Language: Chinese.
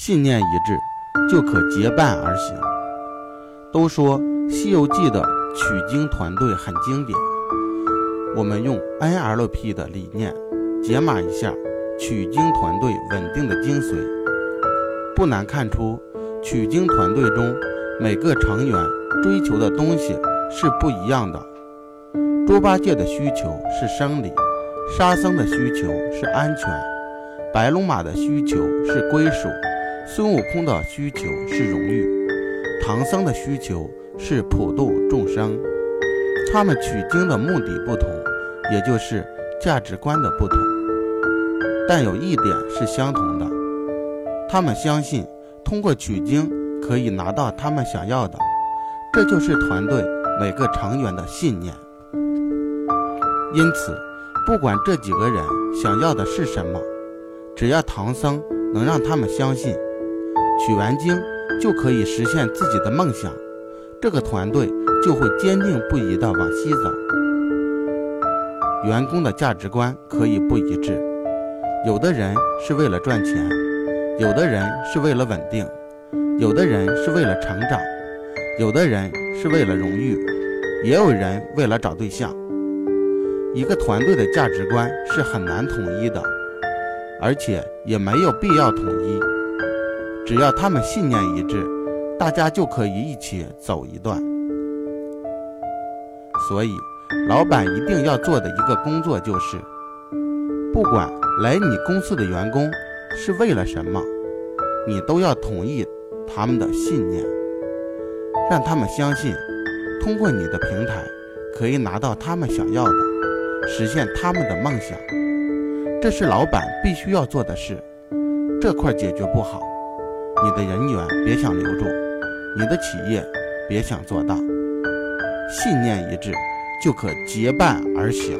信念一致，就可结伴而行。都说《西游记》的取经团队很经典，我们用 NLP 的理念解码一下取经团队稳定的精髓，不难看出，取经团队中每个成员追求的东西是不一样的。猪八戒的需求是生理，沙僧的需求是安全，白龙马的需求是归属，孙悟空的需求是荣誉，唐僧的需求是普度众生。他们取经的目的不同，也就是价值观的不同，但有一点是相同的：他们相信通过取经可以拿到他们想要的，这就是团队每个成员的信念。因此，不管这几个人想要的是什么，只要唐僧能让他们相信，取完经就可以实现自己的梦想，这个团队就会坚定不移地往西走。员工的价值观可以不一致，有的人是为了赚钱，有的人是为了稳定，有的人是为了成长，有的人是为了荣誉，也有人为了找对象。一个团队的价值观是很难统一的，而且也没有必要统一。只要他们信念一致，大家就可以一起走一段。所以，老板一定要做的一个工作就是，不管来你公司的员工是为了什么，你都要统一他们的信念，让他们相信，通过你的平台可以拿到他们想要的。实现他们的梦想，这是老板必须要做的事。这块解决不好，你的人员别想留住，你的企业别想做大。信念一致，就可结伴而行。